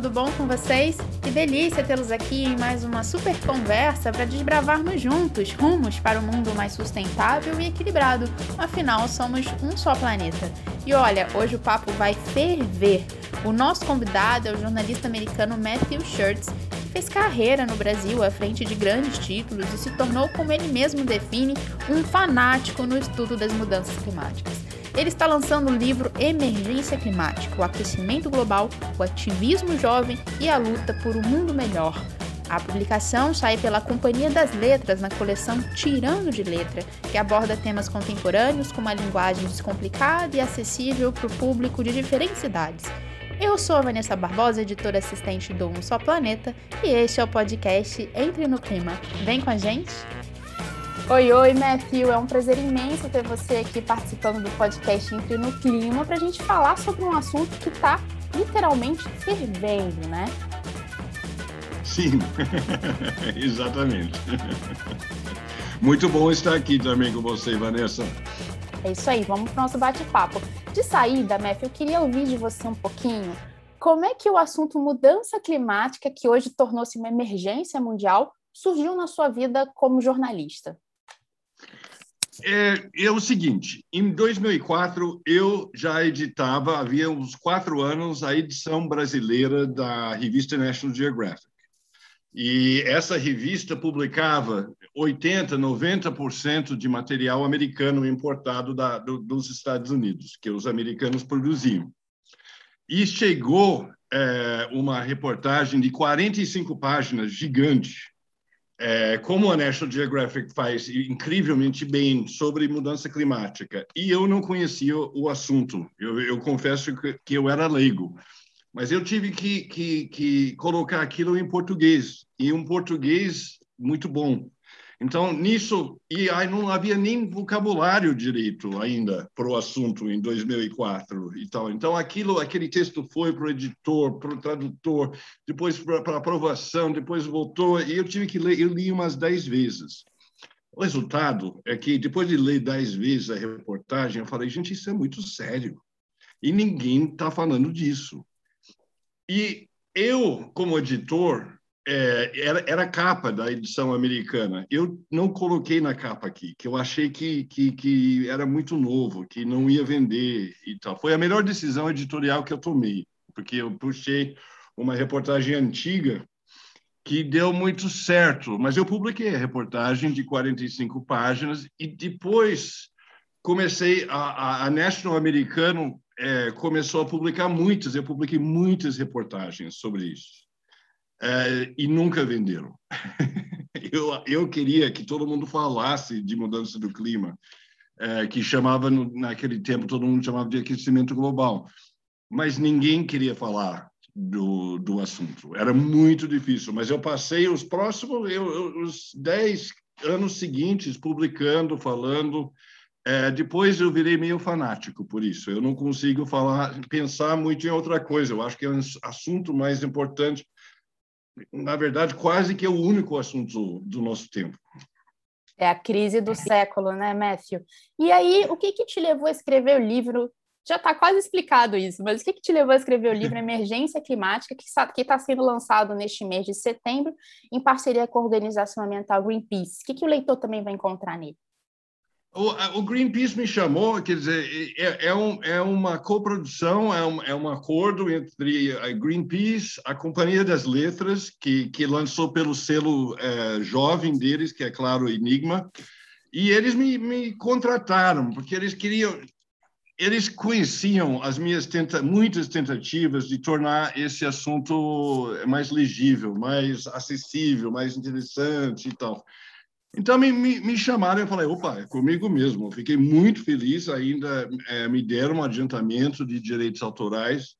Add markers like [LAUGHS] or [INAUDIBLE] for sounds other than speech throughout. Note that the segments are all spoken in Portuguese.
tudo bom com vocês? Que delícia tê-los aqui em mais uma super conversa para desbravarmos juntos rumos para um mundo mais sustentável e equilibrado. Afinal, somos um só planeta. E olha, hoje o papo vai ferver. O nosso convidado é o jornalista americano Matthew Shirts, que fez carreira no Brasil à frente de grandes títulos e se tornou, como ele mesmo define, um fanático no estudo das mudanças climáticas. Ele está lançando o livro Emergência Climática: O Aquecimento Global, o Ativismo Jovem e a Luta por um Mundo Melhor. A publicação sai pela Companhia das Letras na coleção Tirando de Letra, que aborda temas contemporâneos com uma linguagem descomplicada e acessível para o público de diferentes idades. Eu sou a Vanessa Barbosa, editora assistente do Um Só Planeta, e este é o podcast Entre no Clima. Vem com a gente! Oi, oi, Matthew. É um prazer imenso ter você aqui participando do podcast Entre no Clima para a gente falar sobre um assunto que está literalmente fervendo, né? Sim, [LAUGHS] exatamente. [LAUGHS] Muito bom estar aqui também com você, Vanessa. É isso aí, vamos para o nosso bate-papo. De saída, Matthew, eu queria ouvir de você um pouquinho como é que o assunto mudança climática, que hoje tornou-se uma emergência mundial, surgiu na sua vida como jornalista. É, é, o seguinte, em 2004 eu já editava, havia uns quatro anos, a edição brasileira da revista National Geographic. E essa revista publicava 80, 90% de material americano importado da, do, dos Estados Unidos, que os americanos produziam. E chegou é, uma reportagem de 45 páginas, gigante, é, como a National Geographic faz incrivelmente bem sobre mudança climática, e eu não conhecia o assunto, eu, eu confesso que, eu era leigo, mas eu tive que, que, que colocar aquilo em português, e um português muito bom. Então, nisso, e aí não havia nem vocabulário direito ainda para o assunto em 2004 e tal. Então, aquilo, aquele texto foi para o editor, para o tradutor, depois para aprovação, depois voltou, e eu tive que ler, eu li umas dez vezes. O resultado é que, depois de ler dez vezes a reportagem, eu falei, gente, isso é muito sério. E ninguém está falando disso. E eu, como editor, é, era, era a capa da edição americana. Eu não coloquei na capa aqui, que eu achei que, que, que era muito novo, que não ia vender e tal. Foi a melhor decisão editorial que eu tomei, porque eu puxei uma reportagem antiga que deu muito certo, mas eu publiquei a reportagem de 45 páginas e depois comecei a, a, a National Americano é, começou a publicar muitas, eu publiquei muitas reportagens sobre isso é, e nunca venderam. [LAUGHS] eu, eu queria que todo mundo falasse de mudança do clima, é, que chamava, no, naquele tempo, todo mundo chamava de aquecimento global, mas ninguém queria falar do, do assunto. Era muito difícil, mas eu passei os próximos, eu, os dez anos seguintes publicando, falando. É, depois eu virei meio fanático por isso. Eu não consigo falar, pensar muito em outra coisa. Eu acho que é um assunto mais importante na verdade, quase que é o único assunto do nosso tempo. É a crise do século, né, Matthew? E aí, o que, que te levou a escrever o livro? Já está quase explicado isso, mas o que, que te levou a escrever o livro Emergência Climática, que está sendo lançado neste mês de setembro, em parceria com a organização ambiental Greenpeace? O que, que o leitor também vai encontrar nele? O, o, Greenpeace me chamou, quer dizer, é, é, um, é uma coprodução, é um, é um acordo entre a Greenpeace, a Companhia das Letras, que, que lançou pelo selo é, jovem deles, que é claro, Enigma, e eles me, me contrataram, porque eles queriam, eles conheciam as minhas tenta, muitas tentativas de tornar esse assunto mais legível, mais acessível, mais interessante e tal. Então me, me, me, chamaram e eu falei, opa, é comigo mesmo. Eu fiquei muito feliz, ainda é, me deram um adiantamento de direitos autorais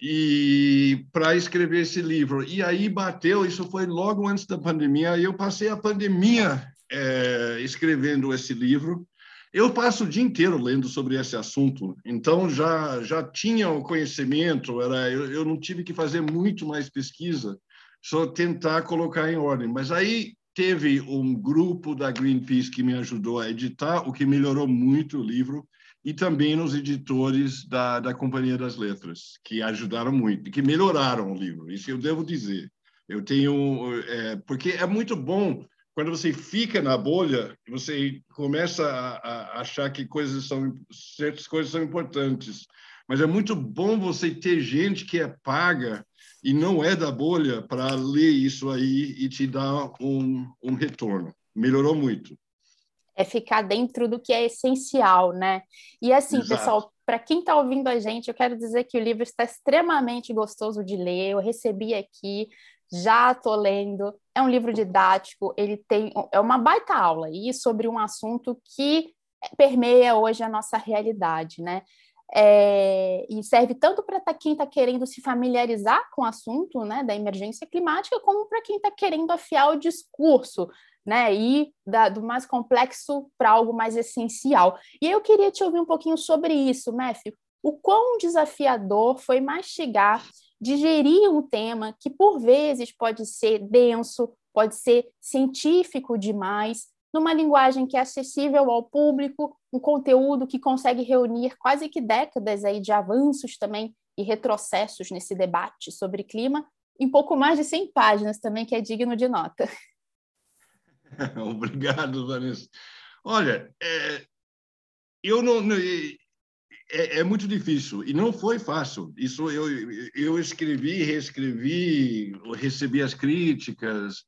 e para escrever esse livro. E aí bateu, isso foi logo antes da pandemia, aí eu passei a pandemia é, escrevendo esse livro. Eu passo o dia inteiro lendo sobre esse assunto, então já já tinha o conhecimento, era eu, eu não tive que fazer muito mais pesquisa, só tentar colocar em ordem. Mas aí teve um grupo da Greenpeace que me ajudou a editar, o que melhorou muito o livro. e também nos editores da, da Companhia das Letras, que ajudaram muito, que melhoraram o livro. Isso eu devo dizer. Eu tenho, é, porque é muito bom quando você fica na bolha, você começa a, a, achar que coisas são certas coisas são importantes. Mas é muito bom você ter gente que é paga e não é da bolha para ler isso aí e te dar um, um retorno. Melhorou muito. É ficar dentro do que é essencial, né? E assim, Exato. pessoal, para quem está ouvindo a gente, eu quero dizer que o livro está extremamente gostoso de ler. Eu recebi aqui, já estou lendo. É um livro didático, ele tem é uma baita aula e sobre um assunto que permeia hoje a nossa realidade, né? É, e serve tanto para tá, quem está querendo se familiarizar com o assunto né, da emergência climática, como para quem está querendo afiar o discurso, né, e da, do mais complexo para algo mais essencial. E eu queria te ouvir um pouquinho sobre isso, Matthew. O quão desafiador foi mastigar digerir um tema que, por vezes, pode ser denso, pode ser científico demais, numa linguagem que é acessível ao público, um conteúdo que consegue reunir quase que décadas aí de avanços também e retrocessos nesse debate sobre clima, em pouco mais de 100 páginas também, que é digno de nota. [LAUGHS] Obrigado, Vanessa. Olha, é, eu não, é, é, muito difícil e não foi fácil. Isso eu, eu escrevi, reescrevi, recebi as críticas.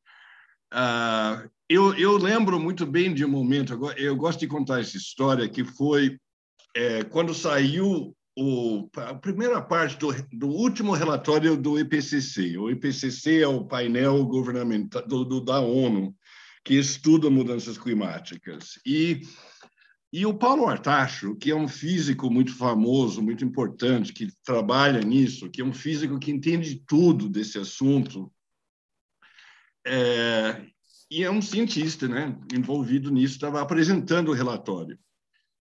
Uh, eu, eu lembro muito bem de um momento, eu gosto de contar essa história, que foi é, quando saiu o, a primeira parte do, do, último relatório do IPCC. O IPCC é o painel governamental do, do da ONU que estuda mudanças climáticas. E e o Paulo Artacho, que é um físico muito famoso, muito importante, que trabalha nisso, que é um físico que entende tudo desse assunto, é, e é um cientista né, envolvido nisso, estava apresentando o relatório.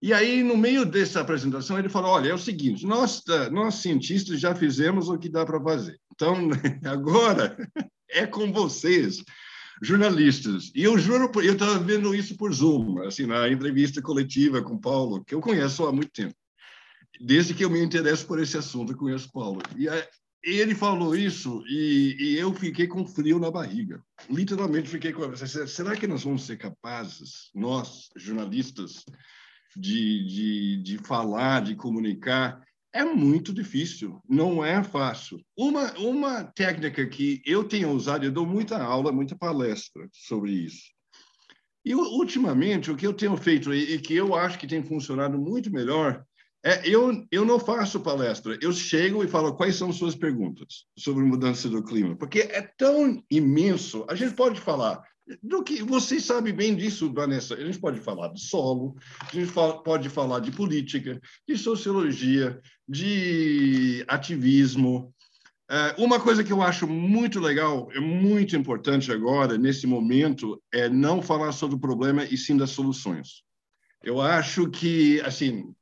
E aí, no meio dessa apresentação, ele falou: Olha, é o seguinte, nós, nós cientistas já fizemos o que dá para fazer. Então, [LAUGHS] agora [LAUGHS] é com vocês jornalistas. E eu juro, eu estava vendo isso por Zoom, assim, na entrevista coletiva com Paulo, que eu conheço há muito tempo. Desde que eu me interesso por esse assunto, eu conheço Paulo. E ele falou isso e, e, eu fiquei com frio na barriga. Literalmente fiquei com. Será que nós vamos ser capazes, nós, jornalistas, de, de, de falar, de comunicar é muito difícil, não é fácil. Uma, uma técnica que eu tenho usado, eu dou muita aula, muita palestra sobre isso. E ultimamente, o que eu tenho feito e que eu acho que tem funcionado muito melhor é eu, eu não faço palestra, eu chego e falo quais são suas perguntas sobre mudança do clima, porque é tão imenso. A gente pode falar do que você sabe bem disso, Vanessa. A gente pode falar de solo, a gente pode falar de política, de sociologia, de ativismo. É, uma coisa que eu acho muito legal, é muito importante agora, nesse momento, é não falar sobre o problema e sim das soluções. Eu acho que, assim,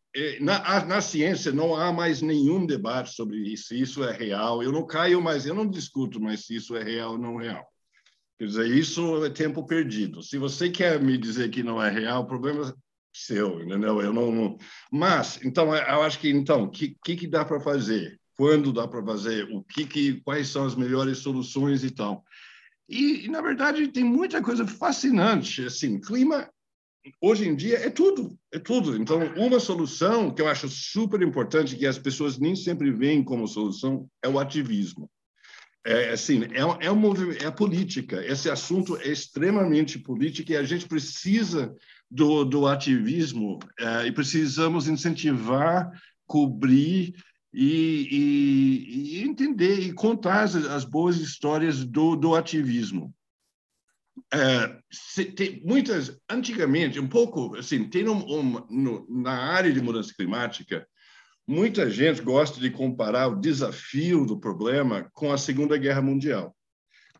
na, na ciência não há mais nenhum debate sobre se isso é real. Eu não caio mais, eu não discuto mais se isso é real ou não real. Quer dizer, isso é tempo perdido. Se você quer me dizer que não é real, o problema é seu, entendeu? Eu não, não... Mas, então, é, eu acho que, então, o que, que, que dá para fazer? Quando dá para fazer? O que, que, quais são as melhores soluções e tal? E, na verdade, tem muita coisa fascinante. Assim, clima, hoje em dia, é tudo, é tudo. Então, uma solução que eu acho super importante, que as pessoas nem sempre veem como solução, é o ativismo. É assim é, é, um, é a política. Esse assunto é extremamente político e a gente precisa do, do ativismo é, e precisamos incentivar cobrir e, e, e entender e contar as, as, boas histórias do, do ativismo é, tem, muitas antigamente um pouco assim tem um, um, no, na área de mudança climática Muita gente gosta de comparar o desafio do problema com a Segunda Guerra Mundial.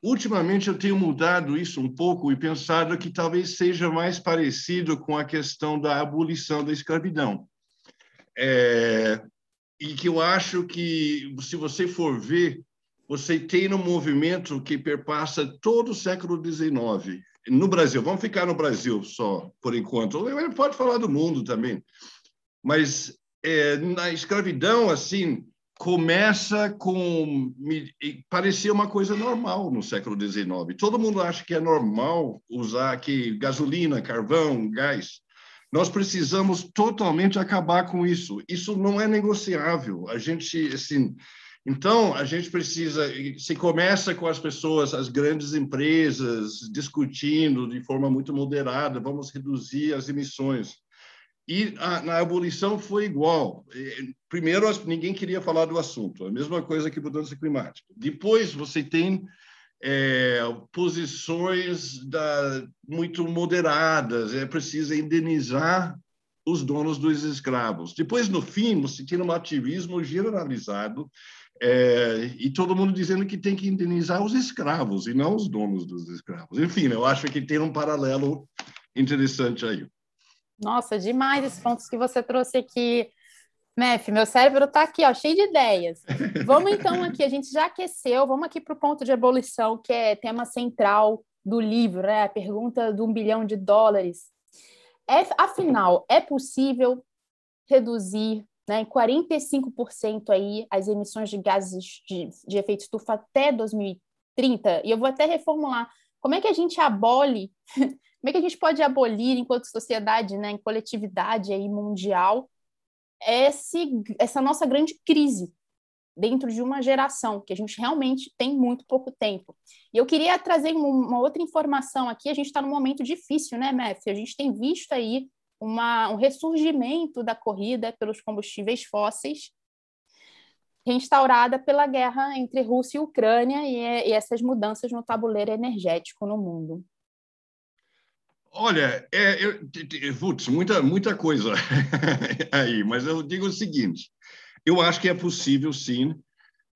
Ultimamente, eu tenho mudado isso um pouco e pensado que talvez seja mais parecido com a questão da abolição da escravidão. É, e que eu acho que, se você for ver, você tem um movimento que perpassa todo o século XIX. No Brasil, vamos ficar no Brasil só, por enquanto. Pode falar do mundo também Mas é, na escravidão, assim, começa com parecia uma coisa normal no século XIX. Todo mundo acha que é normal usar aqui gasolina, carvão, gás. Nós precisamos totalmente acabar com isso. Isso não é negociável. A gente, assim, então a gente precisa. Se começa com as pessoas, as grandes empresas discutindo de forma muito moderada, vamos reduzir as emissões. E a, na abolição foi igual. Primeiro, ninguém queria falar do assunto, a mesma coisa que mudança climática. Depois, você tem é, posições da, muito moderadas, é preciso indenizar os donos dos escravos. Depois, no fim, você tem um ativismo generalizado é, e todo mundo dizendo que tem que indenizar os escravos e não os donos dos escravos. Enfim, eu acho que tem um paralelo interessante aí. Nossa, demais esses pontos que você trouxe aqui. Mef, meu cérebro está aqui, ó, cheio de ideias. Vamos então aqui, a gente já aqueceu, vamos aqui para o ponto de abolição, que é tema central do livro, né? A pergunta do um bilhão de dólares. É, afinal, é possível reduzir né, em 45% aí as emissões de gases de, de efeito estufa até 2030? E eu vou até reformular. Como é que a gente abole [LAUGHS] como é que a gente pode abolir, enquanto sociedade, né, em coletividade aí mundial, esse, essa nossa grande crise dentro de uma geração, que a gente realmente tem muito pouco tempo. E eu queria trazer uma outra informação aqui, a gente está num momento difícil, né, Mef? A gente tem visto aí uma, um ressurgimento da corrida pelos combustíveis fósseis, reinstaurada pela guerra entre Rússia e Ucrânia e, e essas mudanças no tabuleiro energético no mundo. Olha, é, eu, putz, muita, muita coisa [LAUGHS] aí, mas eu digo o seguinte: eu acho que é possível, sim.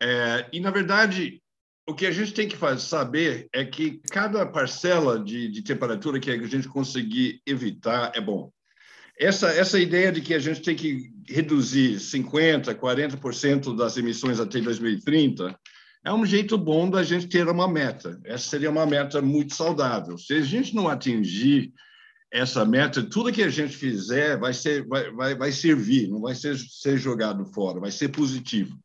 É, e, na verdade, o que a gente tem que fazer, saber é que cada parcela de, de temperatura que a gente conseguir evitar é bom. Essa, essa ideia de que a gente tem que reduzir 50%, 40% das emissões até 2030 é um jeito bom da gente ter uma meta. Essa seria uma meta muito saudável. Se a gente não atingir essa meta, tudo que a gente fizer vai ser vai, vai, vai servir, não vai ser, ser jogado fora, vai ser positivo.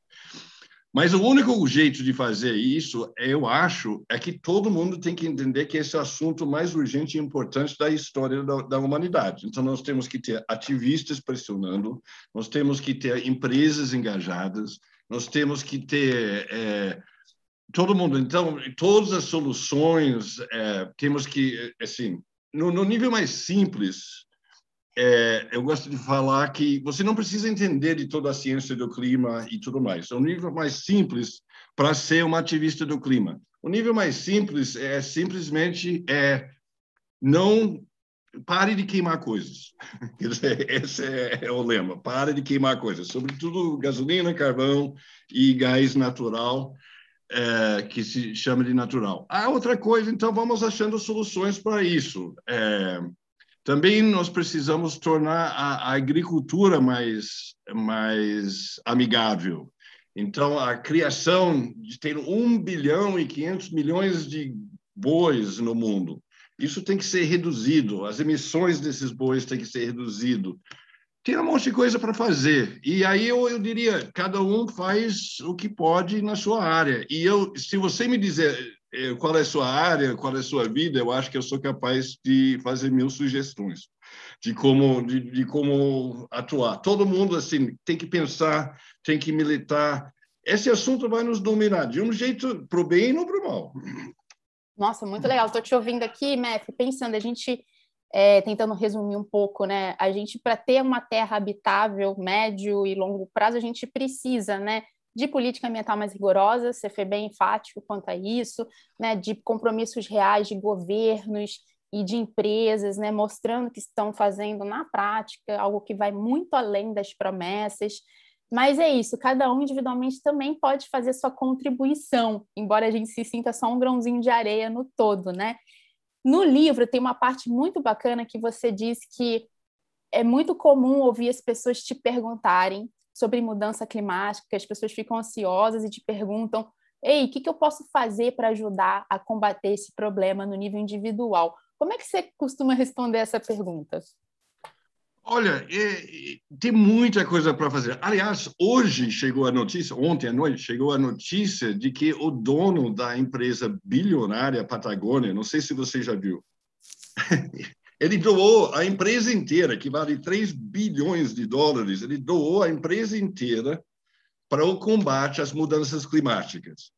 Mas o único jeito de fazer isso, eu acho, é que todo mundo tem que entender que esse é o assunto mais urgente e importante da história da, da, humanidade. Então, nós temos que ter ativistas pressionando, nós temos que ter empresas engajadas, nós temos que ter é, todo mundo. Então, todas as soluções é, temos que, assim, no, no nível mais simples, é, eu gosto de falar que você não precisa entender de toda a ciência do clima e tudo mais. É um nível mais simples para ser um ativista do clima. O nível mais simples é simplesmente é não pare de queimar coisas. [LAUGHS] Esse é, é o lema. Pare de queimar coisas, sobretudo gasolina, carvão e gás natural, é, que se chama de natural. A outra coisa, então, vamos achando soluções para isso. É, também nós precisamos tornar a, a, agricultura mais, mais amigável. Então, a criação de ter 1 bilhão e 500 milhões de bois no mundo isso tem que ser reduzido, as emissões desses bois têm que ser reduzido. Tem um monte de coisa para fazer. E aí eu, eu diria, cada um faz o que pode na sua área. E eu, se você me dizer qual é a sua área, qual é a sua vida, eu acho que eu sou capaz de fazer mil sugestões de como de, de como atuar. Todo mundo assim tem que pensar, tem que militar. Esse assunto vai nos dominar de um jeito para o bem não para o mal. Nossa, muito legal. Estou te ouvindo aqui, Mef, pensando, a gente, é, tentando resumir um pouco, né? A gente, para ter uma terra habitável, médio e longo prazo, a gente precisa, né? De política ambiental mais rigorosa, você foi bem enfático quanto a isso, né? De compromissos reais de governos e de empresas, né? Mostrando que estão fazendo na prática algo que vai muito além das promessas. Mas é isso, cada um individualmente também pode fazer sua contribuição, embora a gente se sinta só um grãozinho de areia no todo, né? No livro tem uma parte muito bacana que você diz que é muito comum ouvir as pessoas te perguntarem sobre mudança climática, as pessoas ficam ansiosas e te perguntam: "Ei, o que, que eu posso fazer para ajudar a combater esse problema no nível individual?" Como é que você costuma responder essa pergunta? Olha, é, é, tem muita coisa para fazer. Aliás, hoje chegou a notícia, ontem à noite, chegou a notícia de que o dono da empresa bilionária Patagônia, não sei se você já viu, [LAUGHS] ele doou a empresa inteira, que vale 3 bilhões de dólares, ele doou a empresa inteira para o combate às mudanças climáticas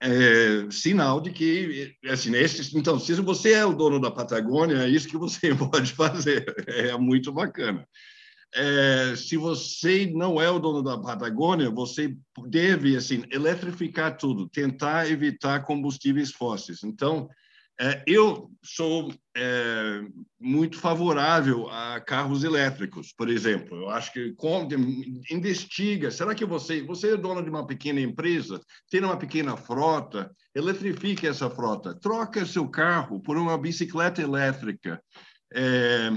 é, sinal de que, assim, esse, então, se você é o dono da Patagônia, é isso que você [LAUGHS] pode fazer, é muito bacana. É, se você não é o dono da Patagônia, você deve, assim, eletrificar tudo, tentar evitar combustíveis fósseis. Então, é, eu sou é, muito favorável a carros elétricos, por exemplo. Eu acho que investiga. Será que você, você é dono de uma pequena empresa, tem uma pequena frota, eletrifique essa frota, troca seu carro por uma bicicleta elétrica. É,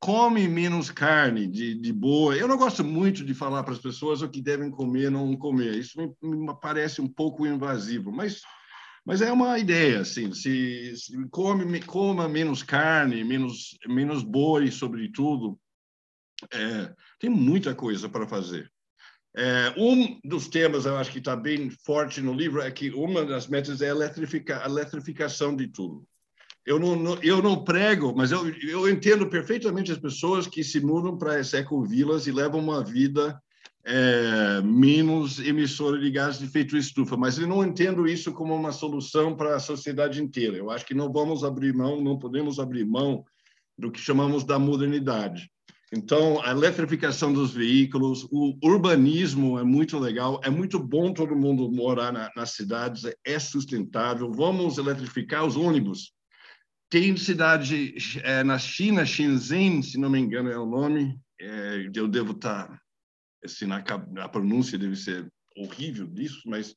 come menos carne de, de boa. Eu não gosto muito de falar para as pessoas o que devem comer não comer. Isso me, me parece um pouco invasivo, mas mas é uma ideia, assim, se, se come, coma menos carne, menos, menos boi, sobretudo. É, tem muita coisa para fazer. É, um dos temas, eu acho que está bem forte no livro, é que uma das metas é a, eletrifica, a eletrificação de tudo. Eu não, não, eu não prego, mas eu, eu entendo perfeitamente as pessoas que se mudam para as ecovilas e levam uma vida é, menos emissora de gases de efeito estufa, mas eu não entendo isso como uma solução para a sociedade inteira. Eu acho que não vamos abrir mão, não podemos abrir mão do que chamamos da modernidade. Então, a eletrificação dos veículos, o urbanismo é muito legal, é muito bom todo mundo morar na, nas cidades, é sustentável. Vamos eletrificar os ônibus. Tem cidade é, na China, Shenzhen, se não me engano é o nome, é, eu devo estar assim, na, a pronúncia deve ser horrível disso, mas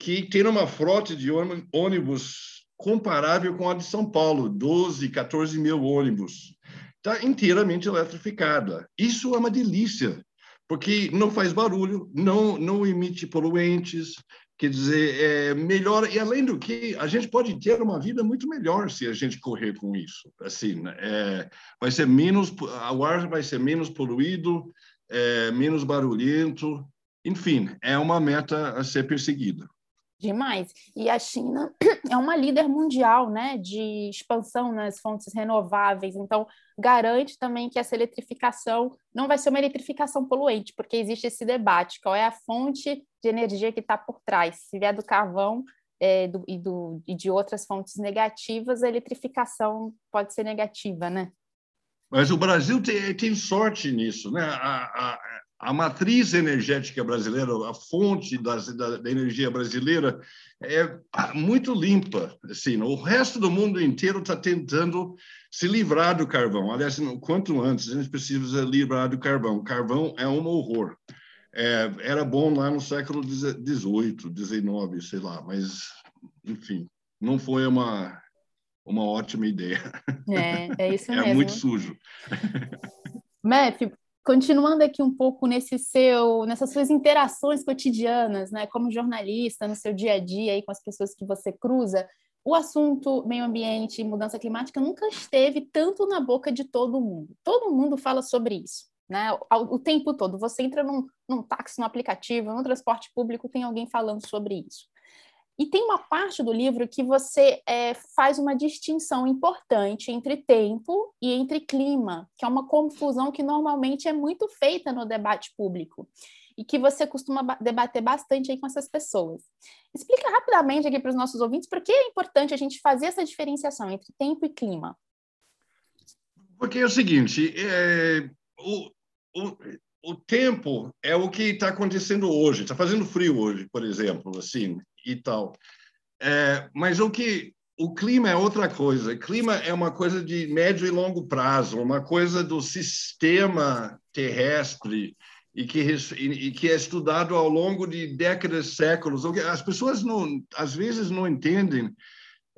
que tem uma frota de ônibus comparável com a de São Paulo, 12, 14 mil ônibus. Está inteiramente eletrificada. Isso é uma delícia, porque não faz barulho, não, não emite poluentes, quer dizer, é melhor, e além do que, a gente pode ter uma vida muito melhor se a gente correr com isso. Assim, né? é, vai ser menos, o ar vai ser menos poluído, é, menos barulhento, enfim, é uma meta a ser perseguida. Demais. E a China [CLEARS THROAT] é uma líder mundial né, de expansão nas fontes renováveis, então garante também que essa eletrificação não vai ser uma eletrificação poluente, porque existe esse debate: qual é a fonte de energia que está por trás? Se vier do carvão é, do, e, do, e de outras fontes negativas, a eletrificação pode ser negativa, né? Mas o Brasil tem, tem sorte nisso, né? A, a, a, matriz energética brasileira, a fonte das, da, da, energia brasileira é muito limpa. Assim, o resto do mundo inteiro está tentando se livrar do carvão. Aliás, quanto antes a gente precisa livrar do carvão. O carvão é um horror. É, era bom lá no século XVIII, XIX, sei lá, mas, enfim, não foi uma uma ótima ideia. É, é isso [LAUGHS] é mesmo. É muito sujo. Mef, continuando aqui um pouco nesse seu, nessas suas interações cotidianas, né, como jornalista, no seu dia a dia aí com as pessoas que você cruza, o assunto meio ambiente e mudança climática nunca esteve tanto na boca de todo mundo. Todo mundo fala sobre isso, né? O, o tempo todo. Você entra num, num táxi, num aplicativo, no transporte público, tem alguém falando sobre isso. E tem uma parte do livro que você é, faz uma distinção importante entre tempo e entre clima, que é uma confusão que normalmente é muito feita no debate público e que você costuma debater bastante aí com essas pessoas. Explica rapidamente aqui para os nossos ouvintes por que é importante a gente fazer essa diferenciação entre tempo e clima. Porque é o seguinte, é, o, o, o tempo é o que está acontecendo hoje. Está fazendo frio hoje, por exemplo, assim e tal. É, mas o que o clima é outra coisa. O clima é uma coisa de médio e longo prazo, uma coisa do sistema terrestre e que, e que é estudado ao longo de décadas, séculos. As pessoas não, às vezes não entendem.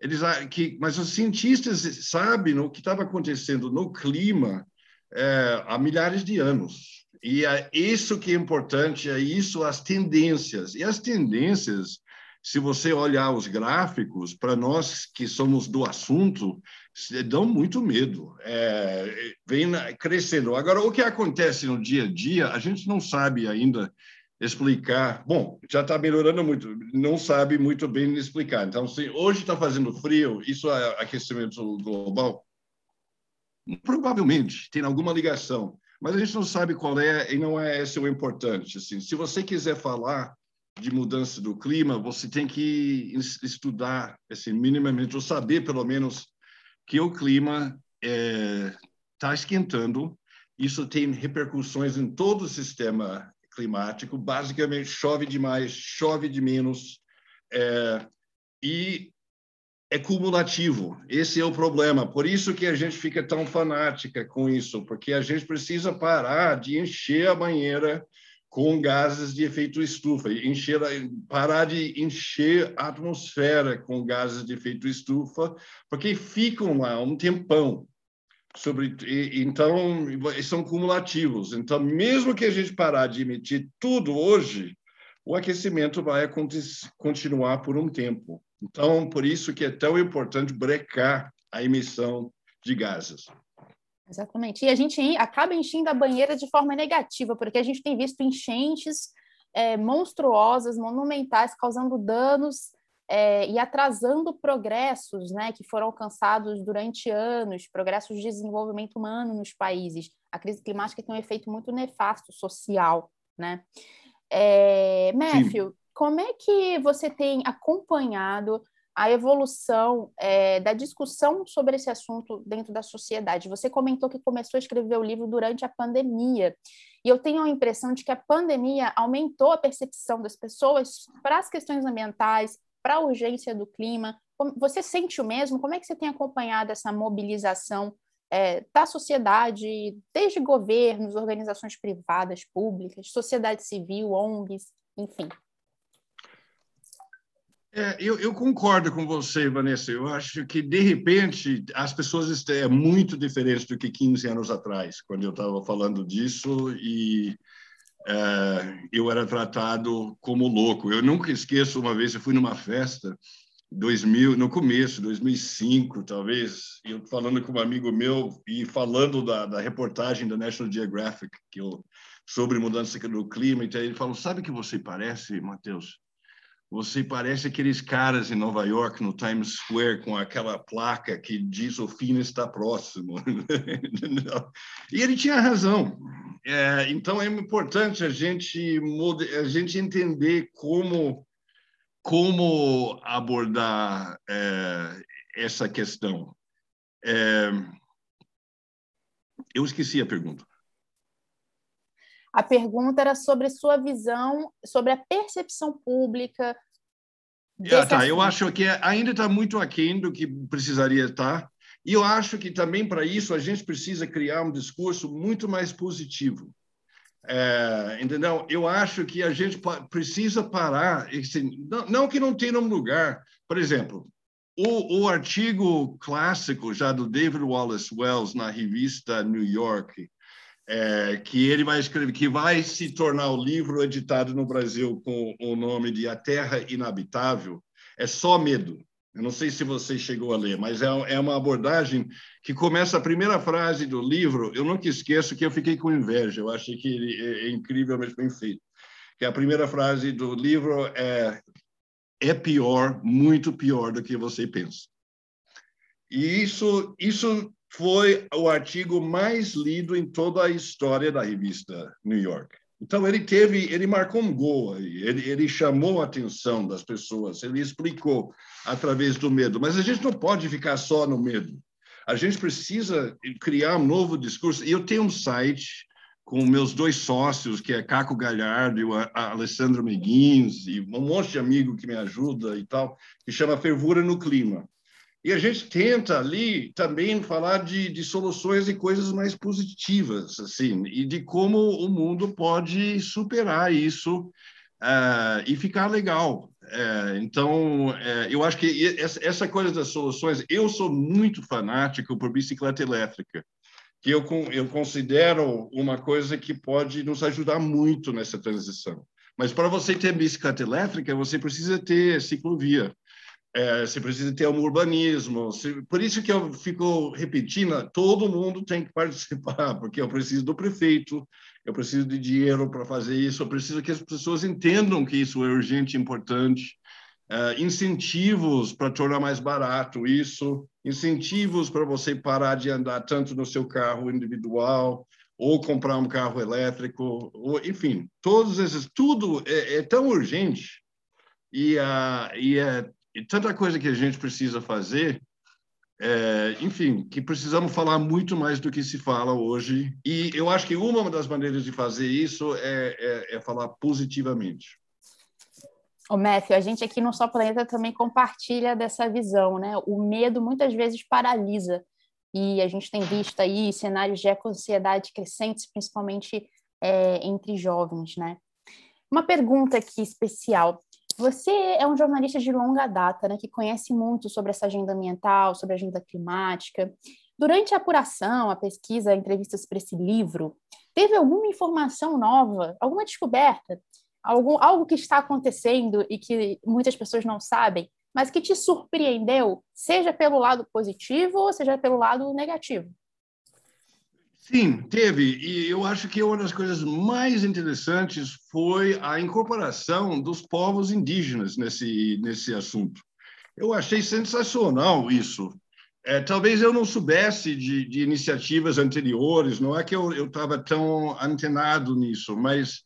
Eles que, mas os cientistas sabem o que estava acontecendo no clima é, há milhares de anos. E é isso que é importante, é isso as tendências. E as tendências se você olhar os gráficos, para nós que somos do assunto, dão muito medo, é, vem crescendo. Agora, o que acontece no dia a dia, a gente não sabe ainda explicar. Bom, já está melhorando muito, não sabe muito bem explicar. Então, se hoje está fazendo frio, isso é aquecimento global? Provavelmente, tem alguma ligação, mas a gente não sabe qual é e não é esse o importante. Assim, se você quiser falar de mudança do clima, você tem que estudar, assim, minimamente, ou saber, pelo menos, que o clima está é, tá esquentando. Isso tem repercussões em todo o sistema climático. Basicamente, chove demais, chove de menos, é, e é cumulativo. Esse é o problema. Por isso que a gente fica tão fanática com isso, porque a gente precisa parar de encher a banheira com gases de efeito estufa, encher, parar de encher a atmosfera com gases de efeito estufa, porque ficam lá um tempão. Sobre, então, são cumulativos. Então, mesmo que a gente parar de emitir tudo hoje, o aquecimento vai continuar por um tempo. Então, por isso que é tão importante brecar a emissão de gases. Exatamente. E a gente acaba enchendo a banheira de forma negativa, porque a gente tem visto enchentes é, monstruosas, monumentais, causando danos é, e atrasando progressos né, que foram alcançados durante anos, progressos de desenvolvimento humano nos países. A crise climática tem um efeito muito nefasto social. Né? É, Matthew, Sim. Como é que você tem acompanhado a evolução é, da discussão sobre esse assunto dentro da sociedade. Você comentou que começou a escrever o livro durante a pandemia, e eu tenho a impressão de que a pandemia aumentou a percepção das pessoas para as questões ambientais, para a urgência do clima. Você sente o mesmo? Como é que você tem acompanhado essa mobilização é, da sociedade, desde governos, organizações privadas, públicas, sociedade civil, ONGs, enfim? É, eu, eu, concordo com você, Vanessa. Eu acho que, de repente, as pessoas estão é muito diferentes do que 15 anos atrás, quando eu estava falando disso e é, eu era tratado como louco. Eu nunca esqueço, uma vez eu fui numa festa, 2000, no começo, 2005, talvez, eu falando com um amigo meu e falando da, da reportagem da National Geographic que eu, sobre mudança do clima, então ele falou, sabe que você parece, Matheus? Você parece aqueles caras em Nova York, no Times Square, com aquela placa que diz o fim está próximo. [LAUGHS] e ele tinha razão. É, então, é importante a gente, a gente entender como, como abordar é, essa questão. É, eu esqueci a pergunta. A pergunta era sobre sua visão, sobre a percepção pública. Ah, tá. Eu acho que ainda está muito aquém do que precisaria estar. E eu acho que também para isso a gente precisa criar um discurso muito mais positivo. É, entendeu? Eu acho que a gente precisa parar. Esse, não, não, que não tenha um lugar. Por exemplo, o, o artigo clássico já do David Wallace Wells na revista New York, é, que ele vai escrever, que vai se tornar o livro editado no Brasil com o nome de A Terra Inabitável, é só medo. Eu não sei se você chegou a ler, mas é, é uma abordagem que começa a primeira frase do livro. Eu nunca esqueço que eu fiquei com inveja. Eu achei que ele é, é incrivelmente bem feito. Que a primeira frase do livro é é pior, muito pior do que você pensa. E isso, isso foi o artigo mais lido em toda a história da revista New York. Então ele teve, ele marcou um gol aí, ele, ele chamou a atenção das pessoas, ele explicou através do medo. Mas a gente não pode ficar só no medo. A gente precisa criar um novo discurso. E eu tenho um site com meus dois sócios, que é Caco Galhardo e o Alessandro Meguins, e um monte de amigo que me ajuda e tal, que chama Fervura no Clima. E a gente tenta ali também falar de, de soluções e coisas mais positivas, assim, e de como o mundo pode superar isso uh, e ficar legal. Uh, então, uh, eu acho que essa coisa das soluções, eu sou muito fanático por bicicleta elétrica, que eu, eu considero uma coisa que pode nos ajudar muito nessa transição. Mas para você ter bicicleta elétrica, você precisa ter ciclovia. É, você precisa ter um urbanismo. por isso que eu fico repetindo, todo mundo tem que participar, [LAUGHS] porque eu preciso do prefeito, eu preciso de dinheiro para fazer isso, eu preciso que as pessoas entendam que isso é urgente importante. Uh, incentivos para tornar mais barato isso, incentivos para você parar de andar tanto no seu carro individual ou comprar um carro elétrico, ou, enfim, todos esses, tudo é, é tão urgente e, uh, e é e tanta coisa que a gente precisa fazer, é, enfim, que precisamos falar muito mais do que se fala hoje. E eu acho que uma das maneiras de fazer isso é, é, é falar positivamente. O Matthew, a gente aqui no Só Planeta também compartilha dessa visão, né? O medo muitas vezes paralisa e a gente tem visto aí cenários de eco-ansiedade crescentes, principalmente é, entre jovens, né? Uma pergunta aqui especial. Você é um jornalista de longa data, né, que conhece muito sobre essa agenda ambiental, sobre a agenda climática. Durante a apuração, a pesquisa, entrevistas para esse livro, teve alguma informação nova, alguma descoberta, algum, algo que está acontecendo e que muitas pessoas não sabem, mas que te surpreendeu, seja pelo lado positivo ou seja pelo lado negativo? Sim, teve. E eu acho que uma das coisas mais interessantes foi a incorporação dos povos indígenas nesse, nesse assunto. Eu achei sensacional isso. É, talvez eu não soubesse de, de, iniciativas anteriores, não é que eu estava tão antenado nisso, mas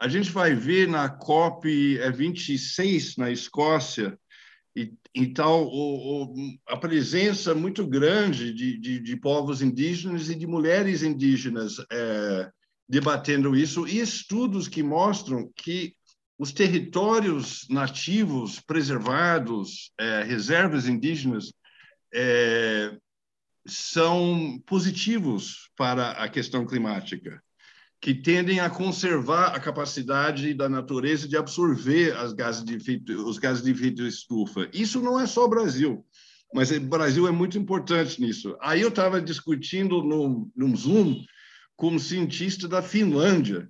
a gente vai ver na COP 26 na Escócia, e, então, o, o, a presença muito grande de, de, de, povos indígenas e de mulheres indígenas é, debatendo isso, e estudos que mostram que os territórios nativos preservados, é, reservas indígenas, é, são positivos para a questão climática que tendem a conservar a capacidade da natureza de absorver as gases de efeito, os gases de efeito estufa. Isso não é só o Brasil, mas o Brasil é muito importante nisso. Aí eu estava discutindo no, no Zoom com um cientista da Finlândia,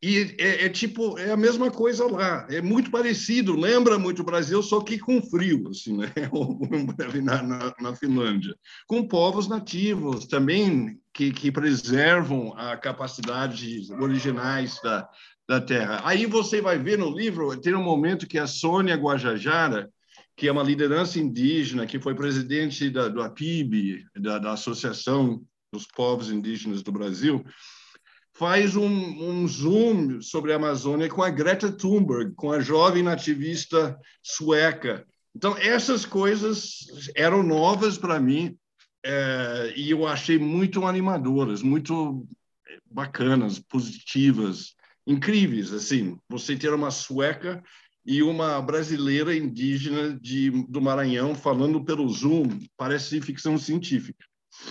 e é, é, tipo, é a mesma coisa lá, é muito parecido, lembra muito o Brasil, só que com frio, assim, né? [LAUGHS] na, na, na Finlândia. Com povos nativos também, que, que preservam a capacidade originais da, da terra. Aí você vai ver no livro, tem um momento que a Sônia Guajajara, que é uma liderança indígena, que foi presidente da, do APIB, da, da Associação dos Povos Indígenas do Brasil, faz um, um, zoom sobre a Amazônia com a Greta Thunberg, com a jovem nativista sueca. Então, essas coisas eram novas para mim é, e eu achei muito animadoras, muito bacanas, positivas, incríveis. Assim, você ter uma sueca e uma brasileira indígena de, do Maranhão falando pelo Zoom parece ficção científica.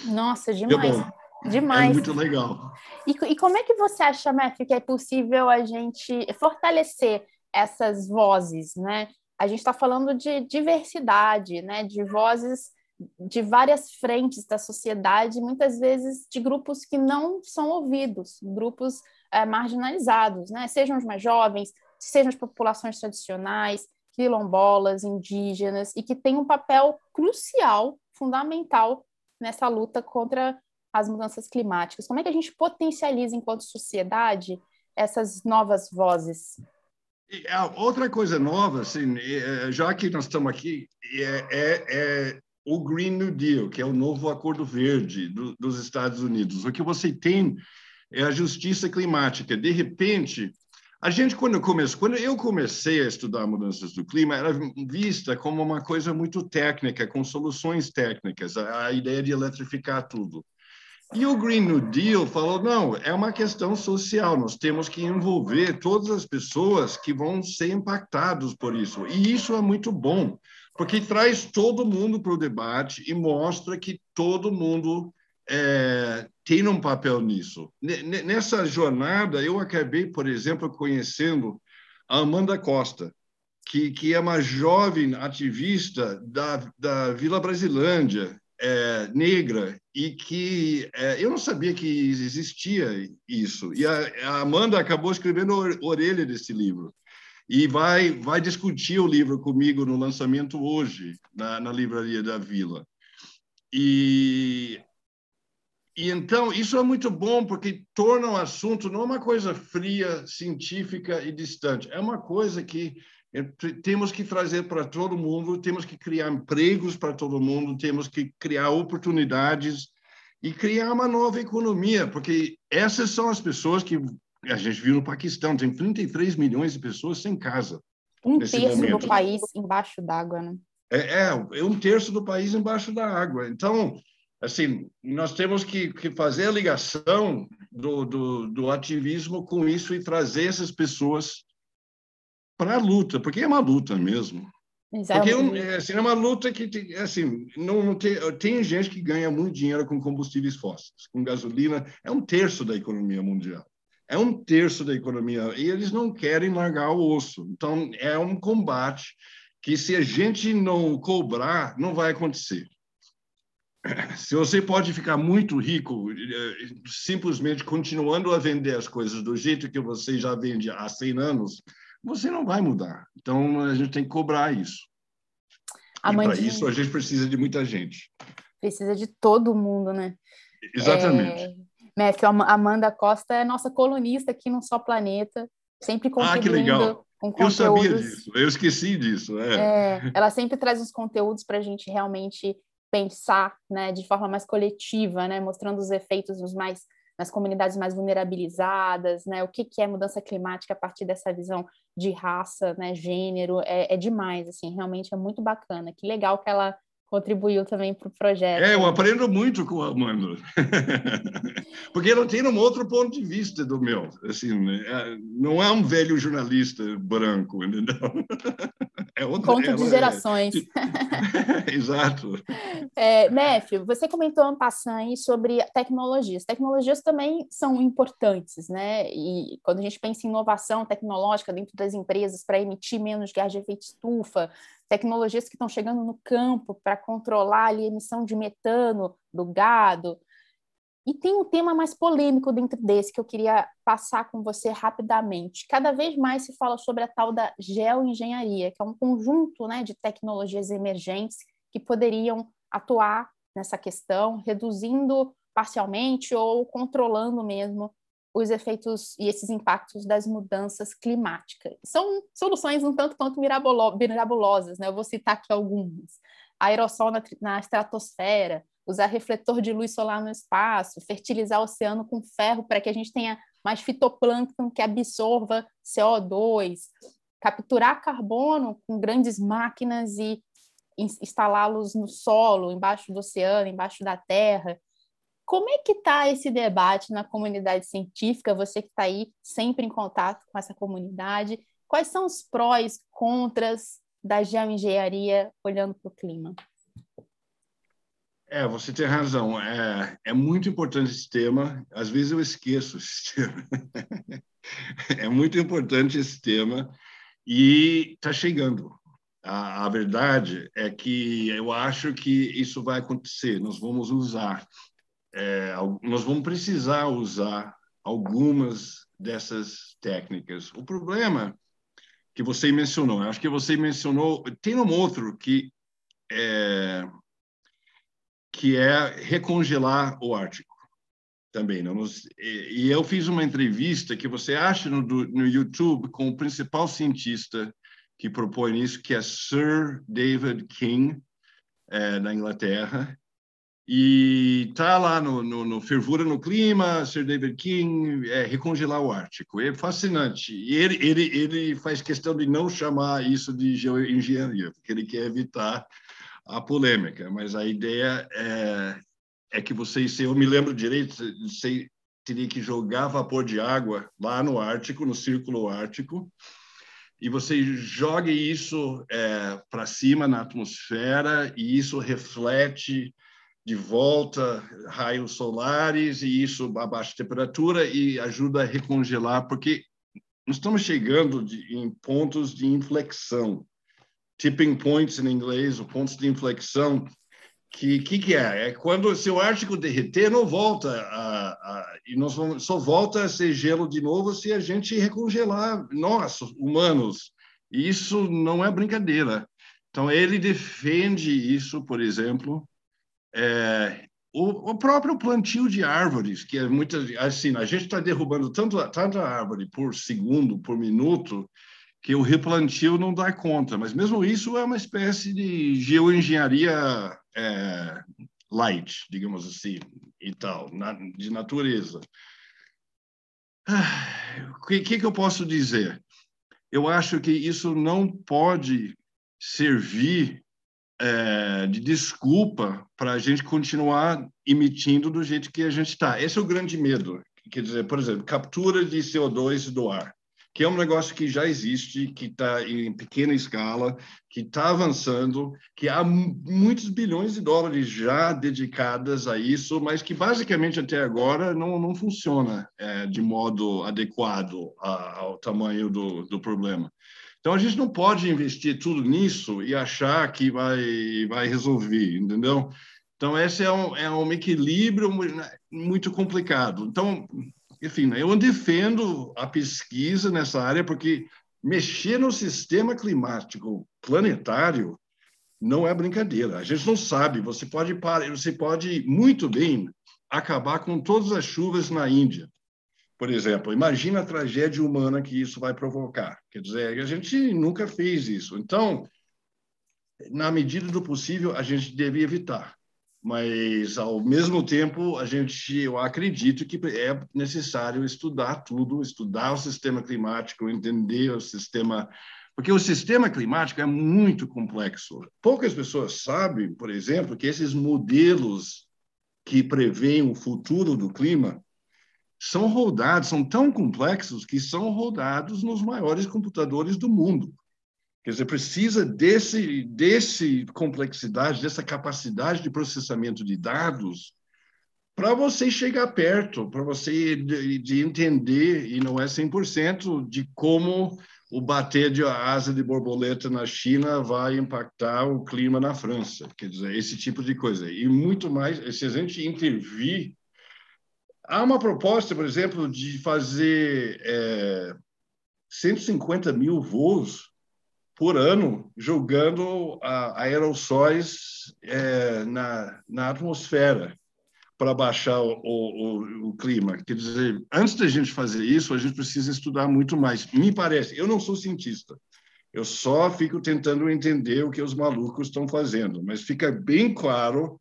Nossa, demais. Demais. É muito legal. E, e como é que você acha, Matthew, que é possível a gente fortalecer essas vozes, né? A gente está falando de diversidade, né? De vozes de várias frentes da sociedade, muitas vezes de grupos que não são ouvidos, grupos é, marginalizados, né? Sejam os mais jovens, sejam as populações tradicionais, quilombolas, indígenas, e que têm um papel crucial, fundamental nessa luta contra as mudanças climáticas? Como é que a gente potencializa, enquanto sociedade, essas novas vozes? outra coisa nova, assim, é, já que nós estamos aqui, é, é, é, o Green New Deal, que é o novo acordo verde do, dos Estados Unidos. O que você tem é a justiça climática. De repente, a gente, quando, começou, quando eu comecei a estudar mudanças do clima, era vista como uma coisa muito técnica, com soluções técnicas, a, a ideia de eletrificar tudo. E o Green New Deal falou: não, é uma questão social, nós temos que envolver todas as pessoas que vão ser impactados por isso. E isso é muito bom, porque traz todo mundo para o debate e mostra que todo mundo é, tem um papel nisso. Nessa jornada, eu acabei, por exemplo, conhecendo a Amanda Costa, que, que é uma jovem ativista da, da Vila Brasilândia, é, negra e que é, eu não sabia que existia isso. E a, a, Amanda acabou escrevendo a orelha desse livro. e vai, vai discutir o livro comigo no lançamento hoje, na, na Livraria da Vila. E, e então, isso é muito bom, porque torna o assunto não uma coisa fria, científica e distante, é uma coisa que temos que trazer para todo mundo, temos que criar empregos para todo mundo, temos que criar oportunidades e criar uma nova economia, porque essas são as pessoas que a gente viu no Paquistão, tem 33 milhões de pessoas sem casa. Um terço momento. do país embaixo d'água, né? É, é, é, um terço do país embaixo da água. Então, assim, nós temos que, que fazer a ligação do, do, do ativismo com isso e trazer essas pessoas para a luta, porque é uma luta mesmo. Porque é, assim, é uma luta que, assim, não, não tem, tem gente que ganha muito dinheiro com combustíveis fósseis, com gasolina, é um terço da economia mundial. É um terço da economia, e eles não querem largar o osso. Então, é um combate que, se a gente não cobrar, não vai acontecer. [CLEARS THROAT] Se você pode ficar muito rico eh, simplesmente continuando a vender as coisas do jeito que você já vende há 100 anos, você não vai mudar. Então, a gente tem que cobrar isso. e para isso, a gente precisa de muita gente. Precisa de todo mundo, né? Exatamente. É... Matthew, a Amanda Costa é nossa colunista aqui no Só Planeta, sempre contribuindo. Ah, que legal. Com eu sabia disso, eu esqueci disso. É. É, ela sempre traz os conteúdos para a gente realmente pensar né, de forma mais coletiva, né, mostrando os efeitos dos mais nas comunidades mais vulnerabilizadas, né? O que, que é mudança climática a partir dessa visão de raça, né? Gênero, é, é demais, assim, realmente é muito bacana. Que legal que ela contribuiu também para o projeto. É, eu aprendo muito com a Amanda, [LAUGHS] porque ela tem um outro ponto de vista do meu, assim, né? é, não é um velho jornalista branco, entendeu? [LAUGHS] É outra, Conto de é gerações. É... [LAUGHS] Exato. É, Matthew, você comentou ano passando sobre tecnologias. Tecnologias também são importantes, né? E quando a gente pensa em inovação tecnológica dentro das empresas para emitir menos gás de efeito estufa, tecnologias que estão chegando no campo para controlar ali, a emissão de metano do gado. E tem um tema mais polêmico dentro desse que eu queria passar com você rapidamente. Cada vez mais se fala sobre a tal da geoengenharia, que é um conjunto né, de tecnologias emergentes que poderiam atuar nessa questão, reduzindo parcialmente ou controlando mesmo os efeitos e esses impactos das mudanças climáticas. São soluções um tanto quanto mirabolosas, né? Eu vou citar aqui algumas. Aerossol na, na estratosfera, usar refletor de luz solar no espaço, fertilizar o oceano com ferro para que a gente tenha mais fitoplâncton que absorva CO2, capturar carbono com grandes máquinas e instalá-los no solo, embaixo do oceano, embaixo da terra. Como é que está esse debate na comunidade científica? Você que está aí sempre em contato com essa comunidade, quais são os prós, contras da geoengenharia olhando para o clima? É, você tem razão. É, é muito importante esse tema. Às vezes eu esqueço [LAUGHS] esse tema. é muito importante esse tema e está chegando. A, a, verdade é que eu acho que isso vai acontecer. Nós vamos usar é, nós vamos precisar usar algumas dessas técnicas. O problema que você mencionou, acho que você mencionou, tem um outro que é, que é recongelar o Ártico também. Não? E eu fiz uma entrevista que você acha no, no YouTube com o principal cientista que propõe isso, que é Sir David King, é, da Inglaterra, e tá lá no, no, no, Fervura no Clima, Sir David King, é, recongelar o Ártico. É fascinante. E ele, ele, ele faz questão de não chamar isso de geoengenharia, porque ele quer evitar a polêmica. Mas a ideia é, é que vocês, se eu me lembro direito, você teria que jogar vapor de água lá no Ártico, no Círculo Ártico, e você joga isso é, para cima na atmosfera, e isso reflete de volta raios solares e isso a temperatura e ajuda a recongelar, porque nós estamos chegando de, em pontos de inflexão, tipping points em inglês, ou pontos de inflexão, que que, que é? É quando se o Ártico derreter, não volta a, a, e nós vamos, só volta a ser gelo de novo se a gente recongelar, nós humanos Isso não é brincadeira. Então, ele defende isso, por exemplo, é, o, o, próprio plantio de árvores, que é muitas assim, a gente está derrubando tanto, tanta árvore por segundo, por minuto, que o replantio não dá conta. Mas mesmo isso é uma espécie de geoengenharia é, light, digamos assim, e tal, na, de natureza. Ah, o que, que eu posso dizer? Eu acho que isso não pode servir é, de desculpa para a gente continuar emitindo do jeito que a gente está. Esse é o grande medo. Quer dizer, por exemplo, captura de CO2 do ar que é um negócio que já existe, que está em pequena escala, que está avançando, que há muitos bilhões de dólares já dedicadas a isso, mas que basicamente até agora não, não funciona é, de modo adequado a, ao tamanho do, do problema. Então a gente não pode investir tudo nisso e achar que vai, vai resolver, entendeu? Então esse é um, é um equilíbrio muito complicado. Então enfim, eu defendo a pesquisa nessa área porque mexer no sistema climático planetário não é brincadeira. A gente não sabe. Você pode você pode muito bem acabar com todas as chuvas na Índia, por exemplo. Imagina a tragédia humana que isso vai provocar. Quer dizer, a gente nunca fez isso. Então, na medida do possível, a gente deve evitar mas ao mesmo tempo a gente eu acredito que é necessário estudar tudo estudar o sistema climático entender o sistema porque o sistema climático é muito complexo. Poucas pessoas sabem por exemplo que esses modelos que preveem o futuro do clima são rodados são tão complexos que são rodados nos maiores computadores do mundo Quer dizer, precisa desse, desse complexidade, dessa capacidade de processamento de dados para você chegar perto, para você de, de, entender, e não é 100%, de como o bater de asa de borboleta na China vai impactar o clima na França. Quer dizer, esse tipo de coisa. E muito mais, se a gente intervir. Há uma proposta, por exemplo, de fazer é, 150 mil voos por ano jogando aerossóis é, na, na atmosfera para baixar o, o, o, clima. Quer dizer, antes da gente fazer isso, a gente precisa estudar muito mais. Me parece, eu não sou cientista, eu só fico tentando entender o que os malucos estão fazendo, mas fica bem claro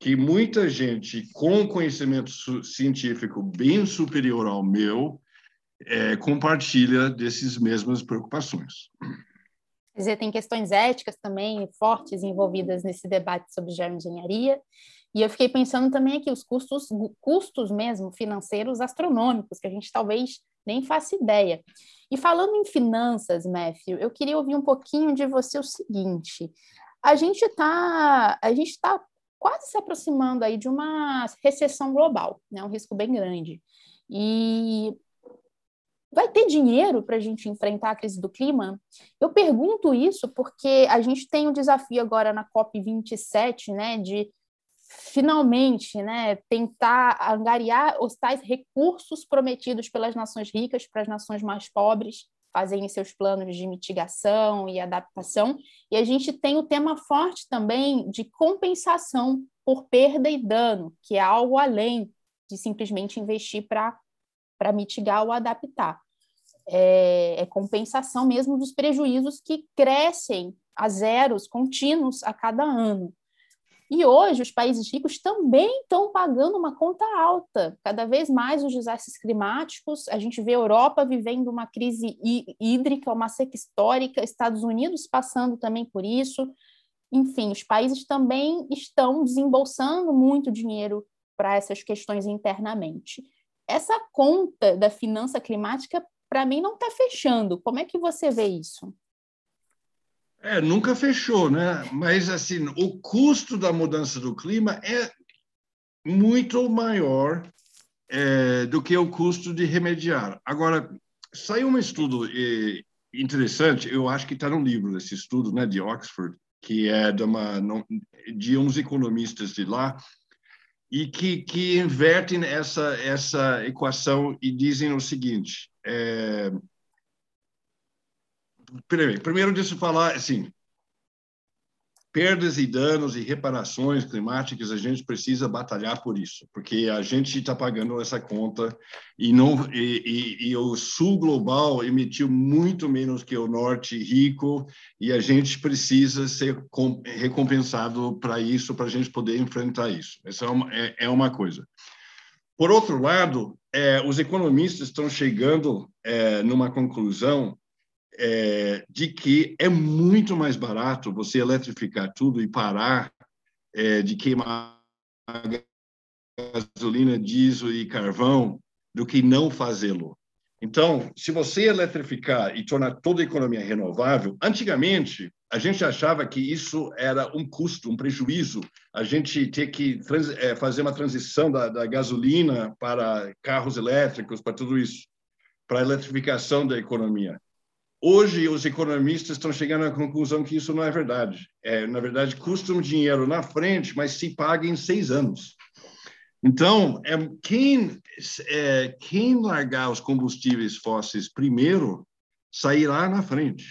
que muita gente com conhecimento científico bem superior ao meu é, compartilha dessas mesmas preocupações. Quer dizer, tem questões éticas também fortes envolvidas nesse debate sobre geoengenharia. E eu fiquei pensando também aqui os custos, custos mesmo financeiros astronômicos, que a gente talvez nem faça ideia. E falando em finanças, Matthew, eu queria ouvir um pouquinho de você o seguinte: a gente está a gente está quase se aproximando aí de uma recessão global, né? Um risco bem grande. E vai ter dinheiro para a gente enfrentar a crise do clima? Eu pergunto isso porque a gente tem um desafio agora na COP27, né, de finalmente, né, tentar angariar os tais recursos prometidos pelas nações ricas para as nações mais pobres fazerem seus planos de mitigação e adaptação. E a gente tem o tema forte também de compensação por perda e dano, que é algo além de simplesmente investir para para mitigar ou adaptar. É, é, compensação mesmo dos prejuízos que crescem a zeros contínuos a cada ano. E hoje os países ricos também estão pagando uma conta alta. Cada vez mais os desastres climáticos, a gente vê a Europa vivendo uma crise hídrica, uma seca histórica, Estados Unidos passando também por isso. Enfim, os países também estão desembolsando muito dinheiro para essas questões internamente essa conta da finança climática, para mim, não está fechando. Como é que você vê isso? É, nunca fechou, né? Mas, assim, o custo da mudança do clima é muito maior é, do que o custo de remediar. Agora, saiu um estudo interessante, eu acho que está no livro esse estudo, né, de Oxford, que é de, uma, de uns economistas de lá, e que, que invertem essa, essa equação e dizem o seguinte: é, primeiro, deixa eu falar, assim, perdas e danos e reparações climáticas, a gente precisa batalhar por isso, porque a gente está pagando essa conta e não e, e, e, o sul global emitiu muito menos que o norte rico e a gente precisa ser recompensado para isso, para a gente poder enfrentar isso. Essa é uma, é, é uma coisa. Por outro lado, é, os economistas estão chegando é, numa conclusão é, de que é muito mais barato você eletrificar tudo e parar é, de queimar gasolina, diesel e carvão do que não fazê-lo. Então, se você eletrificar e tornar toda a economia renovável, antigamente a gente achava que isso era um custo, um prejuízo, a gente ter que é, fazer uma transição da, da gasolina para carros elétricos, para tudo isso, para a eletrificação da economia. Hoje, os economistas estão chegando à conclusão que isso não é verdade. É, na verdade, custa um dinheiro na frente, mas se paga em seis anos. Então, é, quem, é, quem largar os combustíveis fósseis primeiro sairá na frente.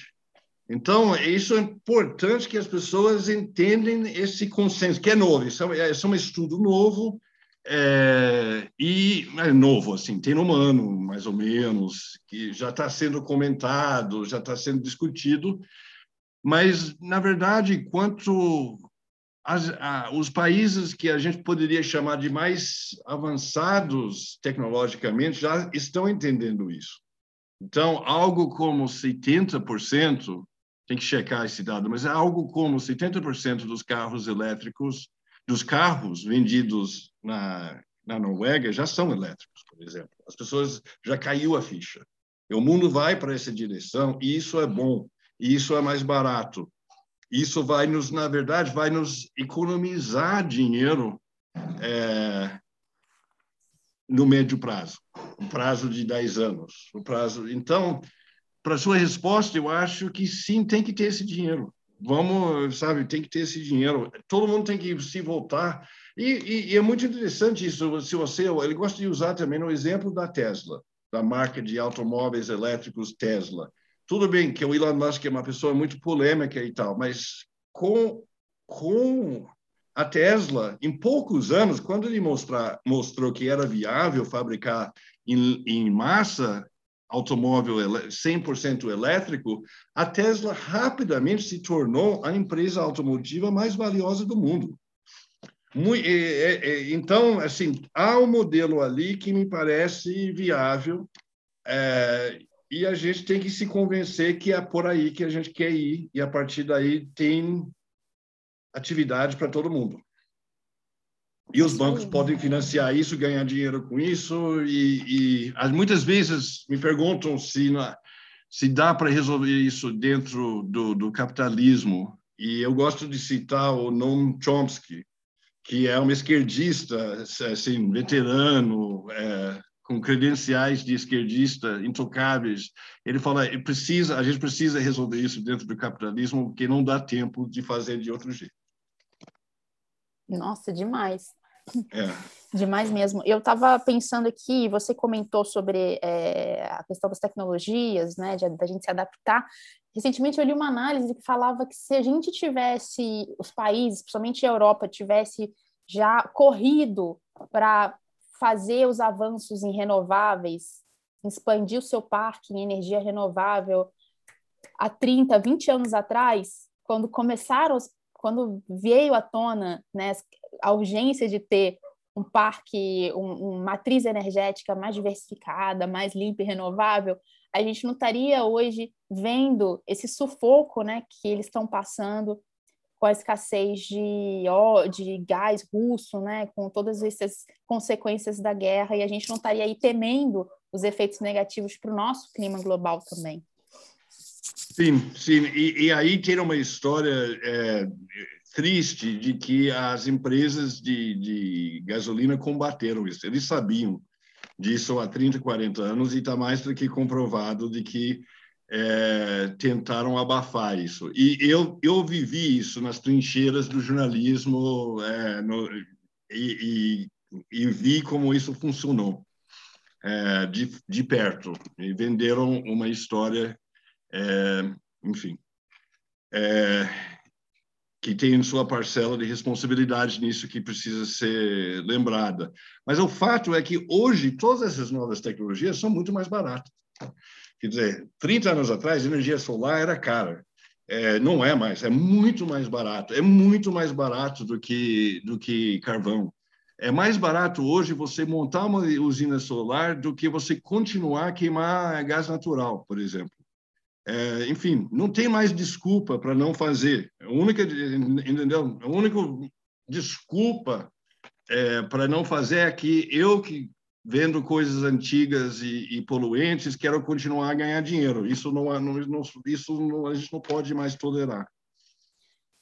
Então, isso é importante que as pessoas entendam esse consenso, que é novo, isso é, isso é um estudo novo, é, e é novo, assim, tem um ano, mais ou menos, que já está sendo comentado, já está sendo discutido, mas, na verdade, quanto as, a, os países que a gente poderia chamar de mais avançados tecnologicamente já estão entendendo isso. Então, algo como 70%, tem que checar esse dado, mas é algo como 70% dos carros elétricos dos carros vendidos na, na Noruega já são elétricos, por exemplo. As pessoas já caiu a ficha. O mundo vai para essa direção e isso é bom, e isso é mais barato. Isso vai nos, na verdade, vai nos economizar dinheiro é, no médio prazo, um prazo de 10 anos. O prazo. Então, para sua resposta, eu acho que sim, tem que ter esse dinheiro vamos, sabe, tem que ter esse dinheiro. Todo mundo tem que se voltar. E, e, e, é muito interessante isso. Se você, ele gosta de usar também no exemplo da Tesla, da marca de automóveis elétricos Tesla. Tudo bem que o Elon Musk é uma pessoa muito polêmica e tal, mas com com a Tesla, em poucos anos, quando ele mostrar, mostrou que era viável fabricar em, em massa automóvel 100% elétrico, a Tesla rapidamente se tornou a empresa automotiva mais valiosa do mundo. Então, assim, há um modelo ali que me parece viável é, e a gente tem que se convencer que é por aí que a gente quer ir e a partir daí tem atividade para todo mundo. E os bancos podem financiar isso, ganhar dinheiro com isso. E, e muitas vezes me perguntam se, na, se dá para resolver isso dentro do, do, capitalismo. E eu gosto de citar o Noam Chomsky, que é um esquerdista, assim, veterano, é, com credenciais de esquerdista intocáveis. Ele fala: precisa, a gente precisa resolver isso dentro do capitalismo, porque não dá tempo de fazer de outro jeito. Nossa, demais. É. Demais mesmo. Eu estava pensando aqui, você comentou sobre é, a questão das tecnologias, né, da gente se adaptar. Recentemente eu li uma análise que falava que se a gente tivesse, os países, principalmente a Europa, tivesse já corrido para fazer os avanços em renováveis, expandir o seu parque em energia renovável há 30, 20 anos atrás, quando começaram, quando veio à tona né, a urgência de ter um parque, uma um matriz energética mais diversificada, mais limpa e renovável, a gente não estaria hoje vendo esse sufoco né, que eles estão passando com a escassez de, ó, de gás russo, né, com todas essas consequências da guerra, e a gente não estaria aí temendo os efeitos negativos para o nosso clima global também. Sim, sim. E, e aí tem uma história é, triste de que as empresas de, de gasolina combateram isso. Eles sabiam disso há 30, 40 anos e está mais do que comprovado de que é, tentaram abafar isso. E eu, eu vivi isso nas trincheiras do jornalismo é, no, e, e, e, vi como isso funcionou é, de, de perto. E venderam uma história é, enfim, é, que tem sua parcela de responsabilidade nisso que precisa ser lembrada. Mas o fato é que hoje todas essas novas tecnologias são muito mais baratas. Quer dizer, 30 anos atrás, energia solar era cara. É, não é mais, é muito mais barato. É muito mais barato do que, do que carvão. É mais barato hoje você montar uma usina solar do que você continuar a queimar gás natural, por exemplo. É, enfim, não tem mais desculpa para não fazer. A única, entendeu? A única desculpa é, para não fazer é que eu que vendo coisas antigas e, e, poluentes quero continuar a ganhar dinheiro. Isso não, não isso não, a gente não pode mais tolerar.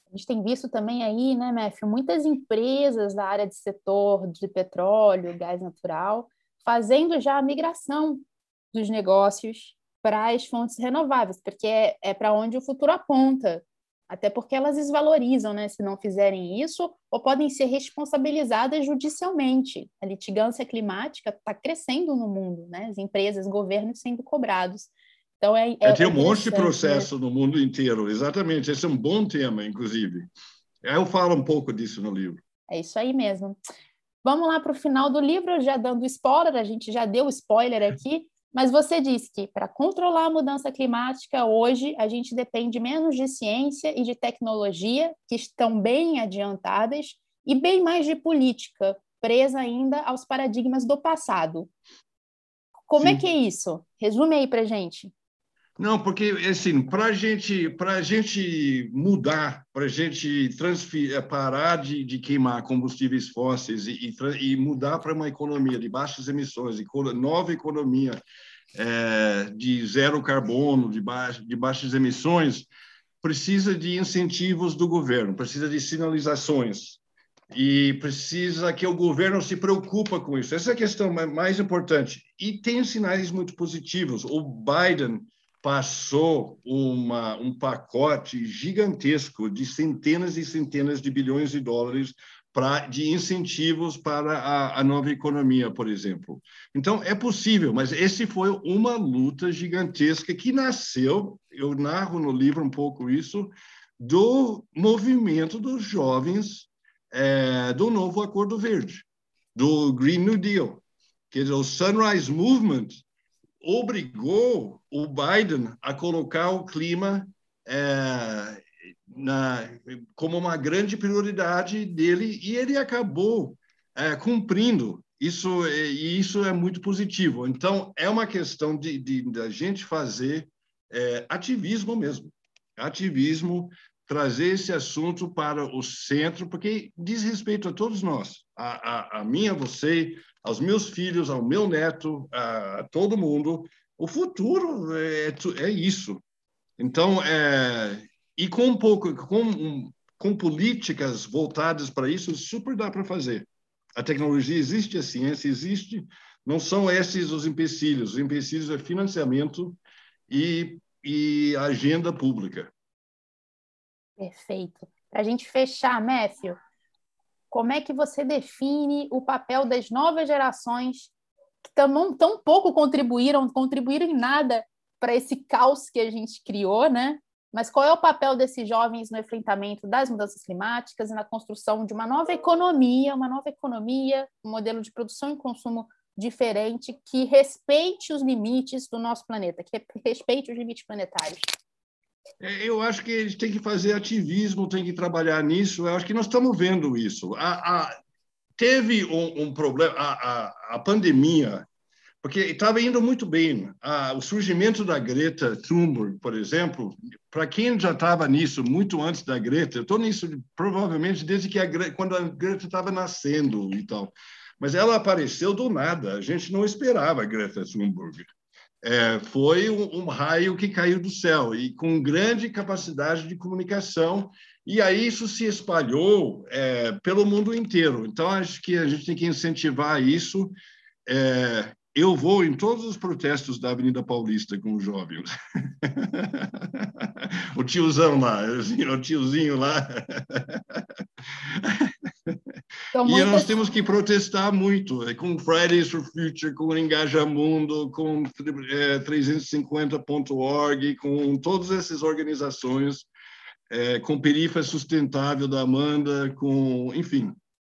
A gente tem visto também aí, né, Matthew, muitas empresas da área de setor de petróleo, gás natural, fazendo já a migração dos negócios para as fontes renováveis, porque é, é para onde o futuro aponta. Até porque elas desvalorizam, né, se não fizerem isso, ou podem ser responsabilizadas judicialmente. A litigância climática está crescendo no mundo, né? As empresas, governos sendo cobrados. Então é, é, é tem um monte de processo no mundo inteiro, exatamente. Esse é um bom tema, inclusive. Eu falo um pouco disso no livro. É isso aí mesmo. Vamos lá para o final do livro, já dando spoiler, a gente já deu spoiler aqui. Mas você disse que para controlar a mudança climática, hoje a gente depende menos de ciência e de tecnologia, que estão bem adiantadas, e bem mais de política, presa ainda aos paradigmas do passado. Como é Sim. é que é isso? Resume aí para gente. Não, porque assim, para gente, a gente mudar, para a gente transferir, parar de, de, queimar combustíveis fósseis e, e, e mudar para uma economia de baixas emissões, nova economia é, de zero carbono, de, baixo, de baixas emissões, precisa de incentivos do governo, precisa de sinalizações e precisa que o governo se preocupa com isso. Essa é a questão mais importante. E tem sinais muito positivos. O Biden passou uma, um pacote gigantesco de centenas e centenas de bilhões de dólares pra, de incentivos para a, a, nova economia, por exemplo. Então, é possível, mas esse foi uma luta gigantesca que nasceu, eu narro no livro um pouco isso, do movimento dos jovens é, do novo Acordo Verde, do Green New Deal. Quer dizer, o Sunrise Movement obrigou o Biden a colocar o clima é, na, como uma grande prioridade dele e ele acabou é, cumprindo. Isso e isso é muito positivo. Então é uma questão de, de, de gente fazer é, ativismo mesmo, ativismo, trazer esse assunto para o centro, porque diz respeito a todos nós, a, a, a mim, a você, aos meus filhos, ao meu neto, a, a todo mundo. O futuro é, é isso. Então, é, e com um pouco, com, com políticas voltadas para isso, super dá para fazer. A tecnologia existe, a ciência existe, não são esses os empecilhos. Os empecilhos é financiamento e, e agenda pública. Perfeito. Para a gente fechar, Matthew, como é que você define o papel das novas gerações que tão, tão pouco contribuíram, contribuíram em nada para esse caos que a gente criou, né? Mas qual é o papel desses jovens no enfrentamento das mudanças climáticas e na construção de uma nova economia, uma nova economia, um modelo de produção e consumo diferente que respeite os limites do nosso planeta, que respeite os limites planetários? É, eu acho que gente tem que fazer ativismo, tem que trabalhar nisso. Eu acho que nós estamos vendo isso. A, a, teve um, um problema, a, a, pandemia, porque estava indo muito bem. o surgimento da Greta Thunberg, por exemplo, para quem já estava nisso muito antes da Greta, eu estou nisso provavelmente desde que a, quando a Greta estava nascendo e tal. Mas ela apareceu do nada. A gente não esperava a Greta Thunberg é, foi um, um, raio que caiu do céu e com grande capacidade de comunicação e aí isso se espalhou é, pelo mundo inteiro. Então acho que a gente tem que incentivar isso. É, eu vou em todos os protestos da Avenida Paulista com os jovens. [LAUGHS] o tiozão lá, o tiozinho lá. [LAUGHS] Então, e muitas... nós temos que protestar muito, é, com Fridays for Future, com Engajamundo, com é, 350.org, com todas essas organizações, é, com Perifa Sustentável da Amanda, com, enfim,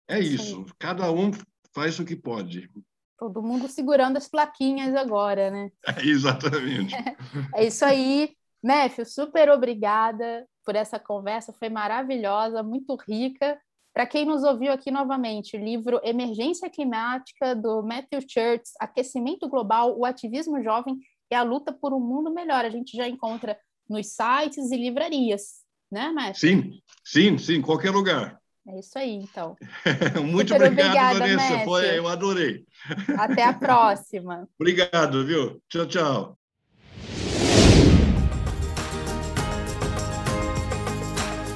é isso. Sim. Cada um faz o que pode. Todo mundo segurando as plaquinhas agora, né? [LAUGHS] É, exatamente. [LAUGHS] é isso aí. Matthew, super obrigada por essa conversa, foi maravilhosa, muito rica. Para quem nos ouviu aqui novamente, o livro Emergência Climática, do Matthew Church, Aquecimento Global, o Ativismo Jovem e a Luta por um Mundo Melhor. A gente já encontra nos sites e livrarias, né, Matthew? Sim, sim, sim, qualquer lugar. É isso aí, então. [LAUGHS] Muito Super obrigado, obrigada, Vanessa. Foi, eu adorei. Até a próxima. [LAUGHS] obrigado, viu? Tchau, tchau.